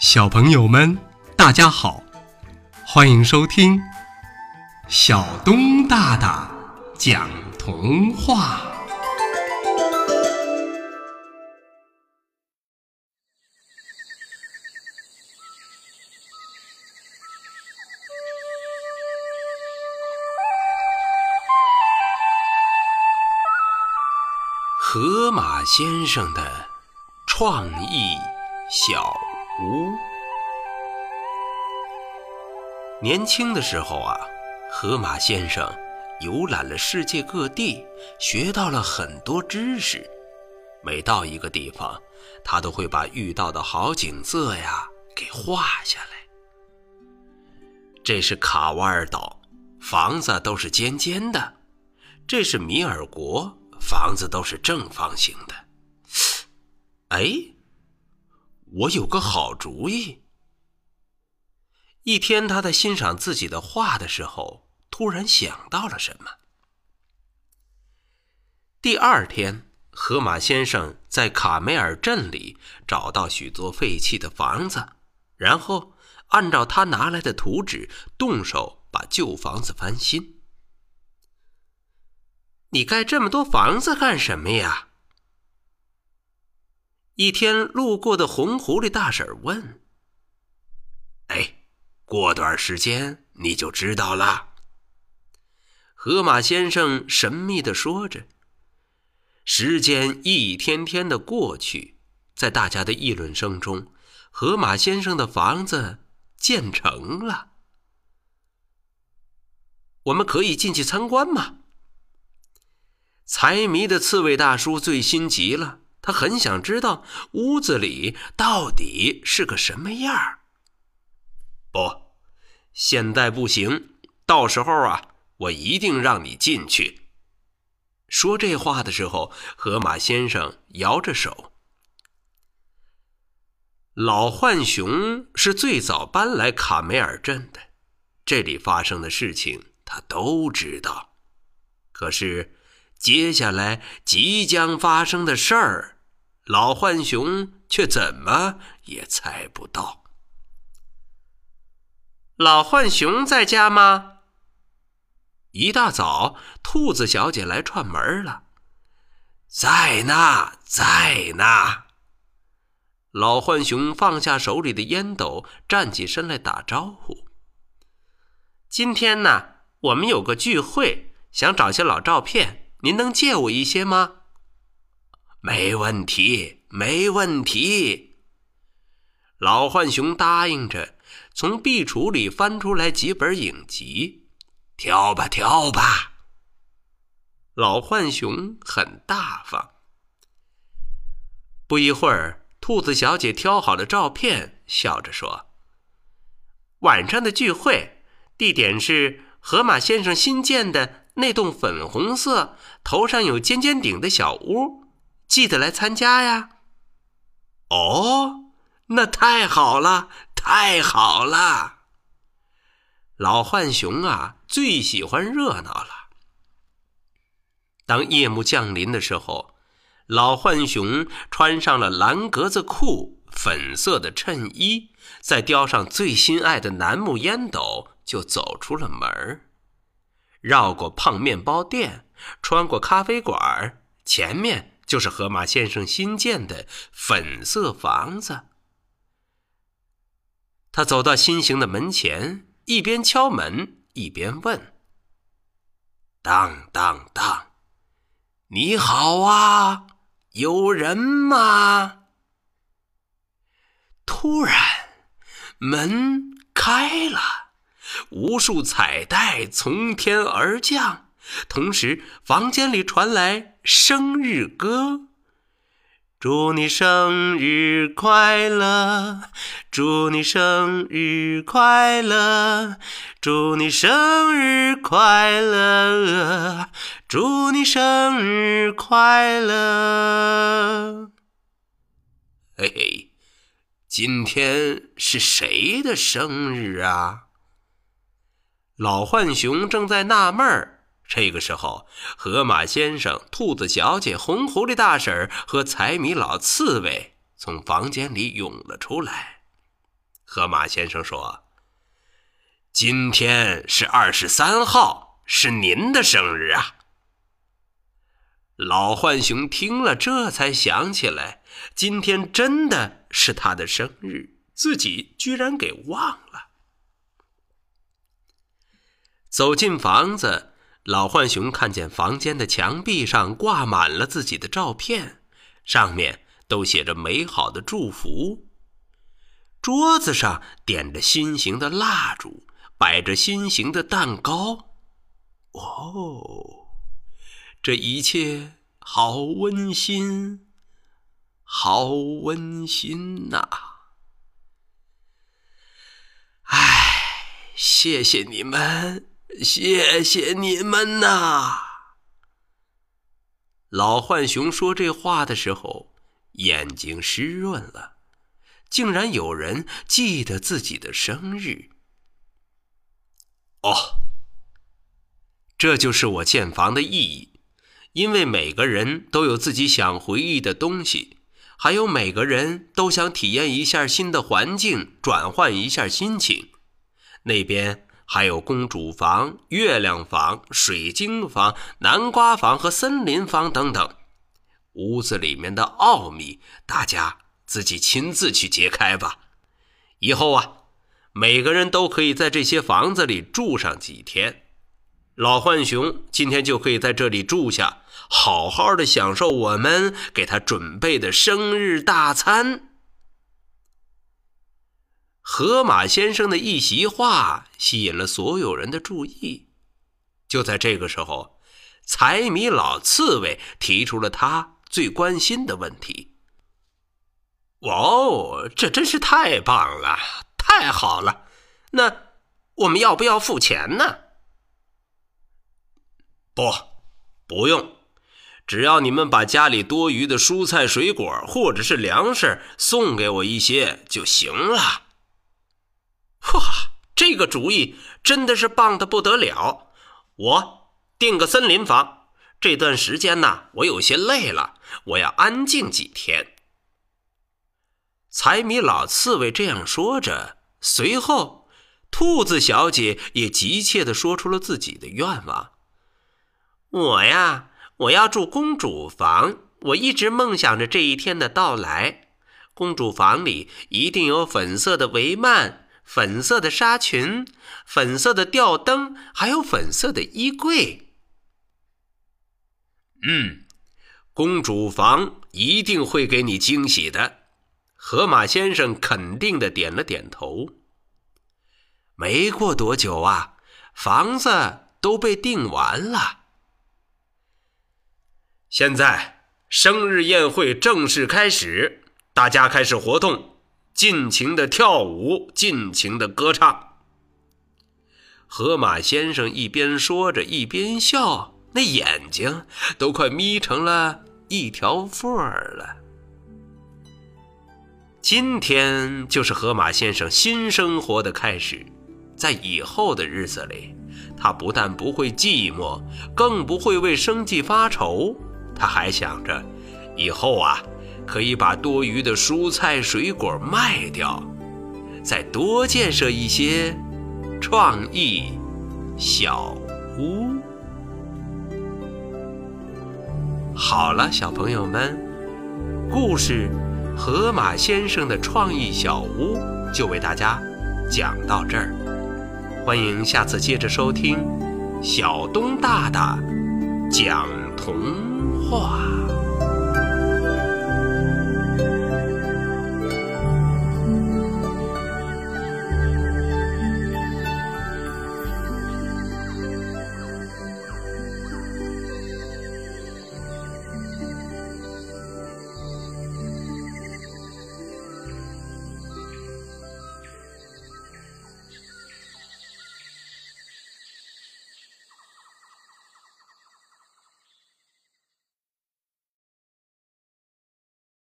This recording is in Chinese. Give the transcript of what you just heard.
小朋友们，大家好，欢迎收听小东大大讲童话。河马先生的创意小屋。年轻的时候啊，河马先生游览了世界各地，学到了很多知识。每到一个地方，他都会把遇到的好景色呀给画下来。这是卡瓦尔岛，房子都是尖尖的；这是米尔国。房子都是正方形的。哎，我有个好主意。一天，他在欣赏自己的画的时候，突然想到了什么。第二天，河马先生在卡梅尔镇里找到许多废弃的房子，然后按照他拿来的图纸，动手把旧房子翻新。你盖这么多房子干什么呀？一天路过的红狐狸大婶问。哎，过段时间你就知道了。河马先生神秘的说着。时间一天天的过去，在大家的议论声中，河马先生的房子建成了。我们可以进去参观吗？财迷的刺猬大叔最心急了，他很想知道屋子里到底是个什么样儿。不，现在不行，到时候啊，我一定让你进去。说这话的时候，河马先生摇着手。老浣熊是最早搬来卡梅尔镇的，这里发生的事情他都知道，可是。接下来即将发生的事儿，老浣熊却怎么也猜不到。老浣熊在家吗？一大早，兔子小姐来串门了。在呢，在呢。老浣熊放下手里的烟斗，站起身来打招呼。今天呢，我们有个聚会，想找些老照片。您能借我一些吗？没问题，没问题。老浣熊答应着，从壁橱里翻出来几本影集，挑吧，挑吧。老浣熊很大方。不一会儿，兔子小姐挑好了照片，笑着说：“晚上的聚会地点是河马先生新建的。”那栋粉红色、头上有尖尖顶的小屋，记得来参加呀！哦，那太好了，太好了！老浣熊啊，最喜欢热闹了。当夜幕降临的时候，老浣熊穿上了蓝格子裤、粉色的衬衣，再叼上最心爱的楠木烟斗，就走出了门儿。绕过胖面包店，穿过咖啡馆，前面就是河马先生新建的粉色房子。他走到新型的门前，一边敲门一边问：“当当当，你好啊，有人吗？”突然，门开了。无数彩带从天而降，同时房间里传来生日歌：“祝你生日快乐，祝你生日快乐，祝你生日快乐，祝你生日快乐。”嘿嘿，今天是谁的生日啊？老浣熊正在纳闷儿，这个时候，河马先生、兔子小姐、红狐狸大婶和财迷老刺猬从房间里涌了出来。河马先生说：“今天是二十三号，是您的生日啊。”老浣熊听了，这才想起来，今天真的是他的生日，自己居然给忘了。走进房子，老浣熊看见房间的墙壁上挂满了自己的照片，上面都写着美好的祝福。桌子上点着心形的蜡烛，摆着心形的蛋糕。哦，这一切好温馨，好温馨呐！唉，谢谢你们，谢谢你们呐！老浣熊说这话的时候，眼睛湿润了。竟然有人记得自己的生日！哦，这就是我建房的意义。因为每个人都有自己想回忆的东西，还有每个人都想体验一下新的环境，转换一下心情。那边还有公主房、月亮房、水晶房、南瓜房和森林房等等。屋子里面的奥秘，大家。自己亲自去揭开吧。以后啊，每个人都可以在这些房子里住上几天。老浣熊今天就可以在这里住下，好好的享受我们给他准备的生日大餐。河马先生的一席话吸引了所有人的注意。就在这个时候，财迷老刺猬提出了他最关心的问题。哇哦，这真是太棒了，太好了！那我们要不要付钱呢？不，不用，只要你们把家里多余的蔬菜、水果或者是粮食送给我一些就行了。这个主意真的是棒的不得了！我订个森林房，这段时间呢，我有些累了，我要安静几天。财迷老刺猬这样说着，随后，兔子小姐也急切地说出了自己的愿望：“我呀，我要住公主房。我一直梦想着这一天的到来。公主房里一定有粉色的帷幔、粉色的纱裙、粉色的吊灯，还有粉色的衣柜。嗯，公主房一定会给你惊喜的。”河马先生肯定的点了点头。没过多久啊，房子都被订完了。现在生日宴会正式开始，大家开始活动，尽情的跳舞，尽情的歌唱。河马先生一边说着，一边笑，那眼睛都快眯成了一条缝儿了。今天就是河马先生新生活的开始，在以后的日子里，他不但不会寂寞，更不会为生计发愁。他还想着，以后啊，可以把多余的蔬菜水果卖掉，再多建设一些创意小屋。好了，小朋友们，故事。河马先生的创意小屋就为大家讲到这儿，欢迎下次接着收听小东大大讲童话。